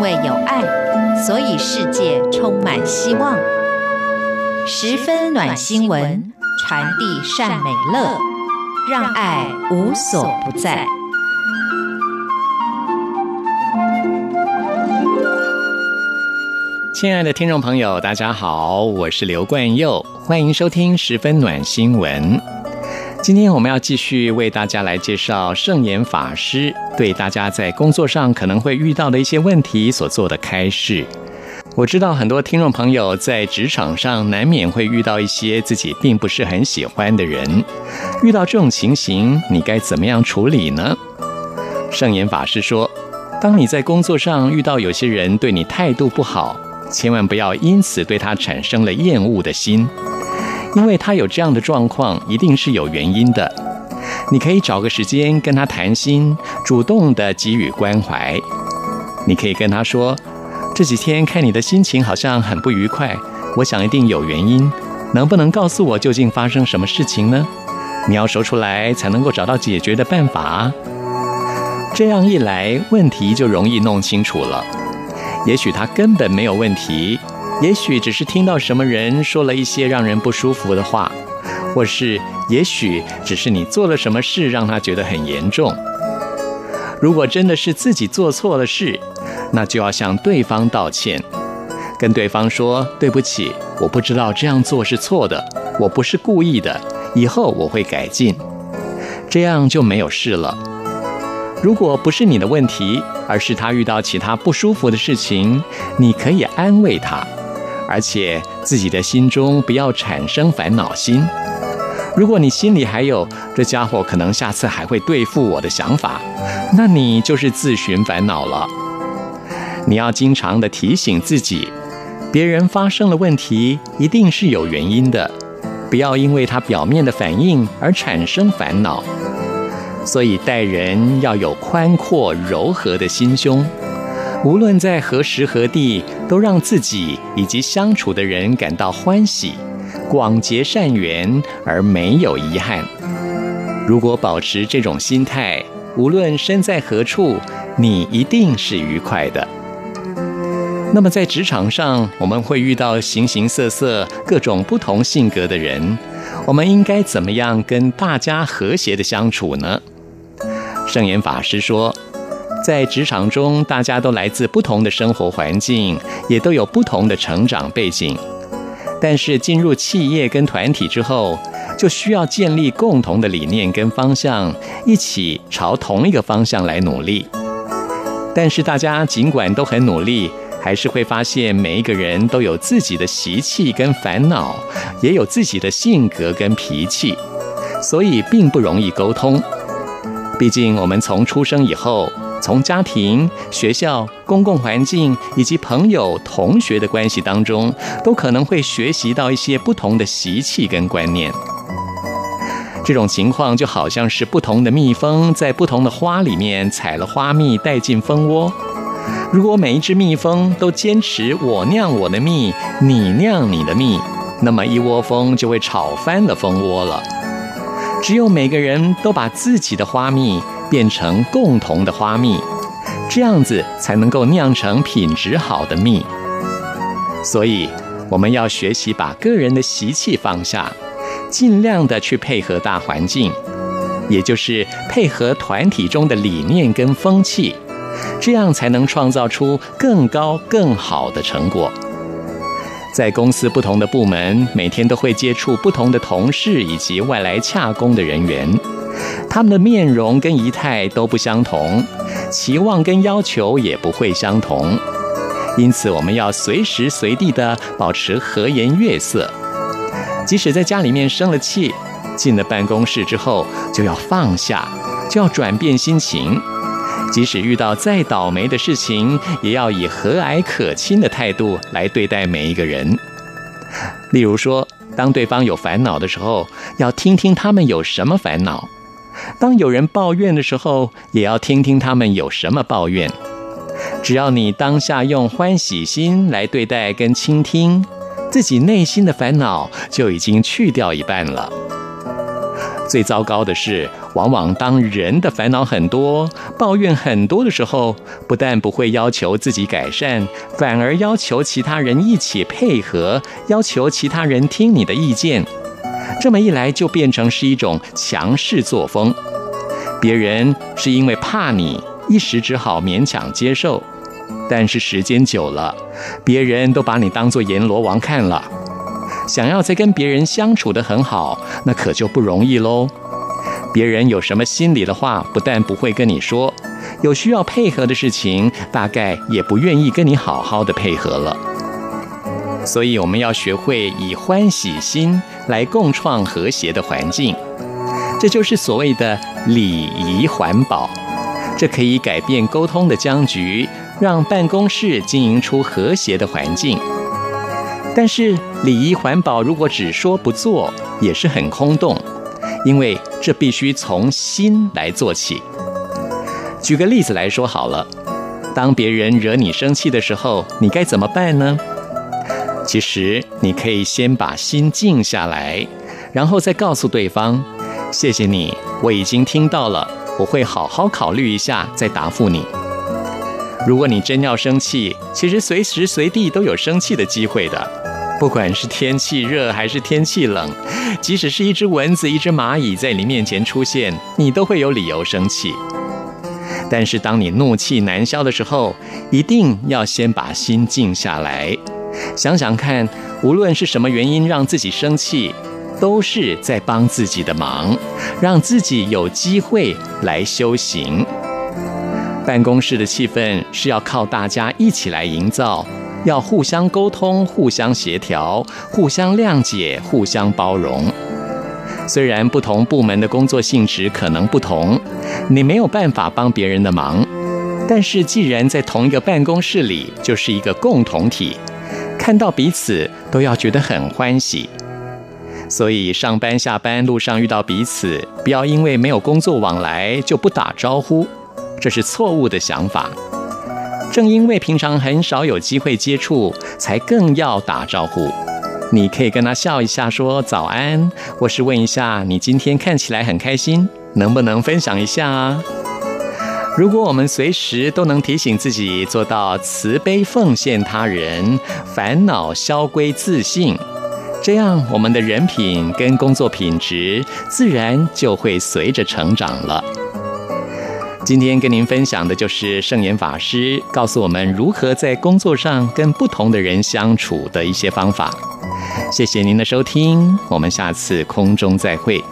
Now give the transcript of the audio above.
因为有爱，所以世界充满希望。十分暖新闻，传递善美乐，让爱无所不在。亲爱的听众朋友，大家好，我是刘冠佑，欢迎收听十分暖新闻。今天我们要继续为大家来介绍圣严法师对大家在工作上可能会遇到的一些问题所做的开示。我知道很多听众朋友在职场上难免会遇到一些自己并不是很喜欢的人，遇到这种情形，你该怎么样处理呢？圣严法师说，当你在工作上遇到有些人对你态度不好，千万不要因此对他产生了厌恶的心。因为他有这样的状况，一定是有原因的。你可以找个时间跟他谈心，主动的给予关怀。你可以跟他说：“这几天看你的心情好像很不愉快，我想一定有原因。能不能告诉我究竟发生什么事情呢？你要说出来才能够找到解决的办法。这样一来，问题就容易弄清楚了。也许他根本没有问题。”也许只是听到什么人说了一些让人不舒服的话，或是也许只是你做了什么事让他觉得很严重。如果真的是自己做错了事，那就要向对方道歉，跟对方说对不起，我不知道这样做是错的，我不是故意的，以后我会改进，这样就没有事了。如果不是你的问题，而是他遇到其他不舒服的事情，你可以安慰他。而且自己的心中不要产生烦恼心。如果你心里还有这家伙可能下次还会对付我的想法，那你就是自寻烦恼了。你要经常的提醒自己，别人发生了问题一定是有原因的，不要因为他表面的反应而产生烦恼。所以待人要有宽阔柔和的心胸。无论在何时何地，都让自己以及相处的人感到欢喜，广结善缘而没有遗憾。如果保持这种心态，无论身在何处，你一定是愉快的。那么在职场上，我们会遇到形形色色、各种不同性格的人，我们应该怎么样跟大家和谐的相处呢？圣严法师说。在职场中，大家都来自不同的生活环境，也都有不同的成长背景。但是进入企业跟团体之后，就需要建立共同的理念跟方向，一起朝同一个方向来努力。但是大家尽管都很努力，还是会发现每一个人都有自己的习气跟烦恼，也有自己的性格跟脾气，所以并不容易沟通。毕竟我们从出生以后。从家庭、学校、公共环境以及朋友、同学的关系当中，都可能会学习到一些不同的习气跟观念。这种情况就好像是不同的蜜蜂在不同的花里面采了花蜜带进蜂窝。如果每一只蜜蜂都坚持我酿我的蜜，你酿你的蜜，那么一窝蜂就会吵翻了蜂窝了。只有每个人都把自己的花蜜。变成共同的花蜜，这样子才能够酿成品质好的蜜。所以，我们要学习把个人的习气放下，尽量的去配合大环境，也就是配合团体中的理念跟风气，这样才能创造出更高更好的成果。在公司不同的部门，每天都会接触不同的同事以及外来洽工的人员。他们的面容跟仪态都不相同，期望跟要求也不会相同，因此我们要随时随地的保持和颜悦色。即使在家里面生了气，进了办公室之后就要放下，就要转变心情。即使遇到再倒霉的事情，也要以和蔼可亲的态度来对待每一个人。例如说，当对方有烦恼的时候，要听听他们有什么烦恼。当有人抱怨的时候，也要听听他们有什么抱怨。只要你当下用欢喜心来对待跟倾听，自己内心的烦恼就已经去掉一半了。最糟糕的是，往往当人的烦恼很多、抱怨很多的时候，不但不会要求自己改善，反而要求其他人一起配合，要求其他人听你的意见。这么一来，就变成是一种强势作风。别人是因为怕你，一时只好勉强接受，但是时间久了，别人都把你当做阎罗王看了。想要再跟别人相处得很好，那可就不容易喽。别人有什么心里的话，不但不会跟你说，有需要配合的事情，大概也不愿意跟你好好的配合了。所以，我们要学会以欢喜心来共创和谐的环境，这就是所谓的礼仪环保。这可以改变沟通的僵局，让办公室经营出和谐的环境。但是，礼仪环保如果只说不做，也是很空洞，因为这必须从心来做起。举个例子来说好了，当别人惹你生气的时候，你该怎么办呢？其实，你可以先把心静下来，然后再告诉对方：“谢谢你，我已经听到了，我会好好考虑一下再答复你。”如果你真要生气，其实随时随地都有生气的机会的，不管是天气热还是天气冷，即使是一只蚊子、一只蚂蚁在你面前出现，你都会有理由生气。但是当你怒气难消的时候，一定要先把心静下来。想想看，无论是什么原因让自己生气，都是在帮自己的忙，让自己有机会来修行。办公室的气氛是要靠大家一起来营造，要互相沟通、互相协调、互相谅解、互相包容。虽然不同部门的工作性质可能不同，你没有办法帮别人的忙，但是既然在同一个办公室里，就是一个共同体。看到彼此都要觉得很欢喜，所以上班下班路上遇到彼此，不要因为没有工作往来就不打招呼，这是错误的想法。正因为平常很少有机会接触，才更要打招呼。你可以跟他笑一下，说早安，或是问一下你今天看起来很开心，能不能分享一下啊？如果我们随时都能提醒自己做到慈悲奉献他人，烦恼消归自信，这样我们的人品跟工作品质自然就会随着成长了。今天跟您分享的就是圣严法师告诉我们如何在工作上跟不同的人相处的一些方法。谢谢您的收听，我们下次空中再会。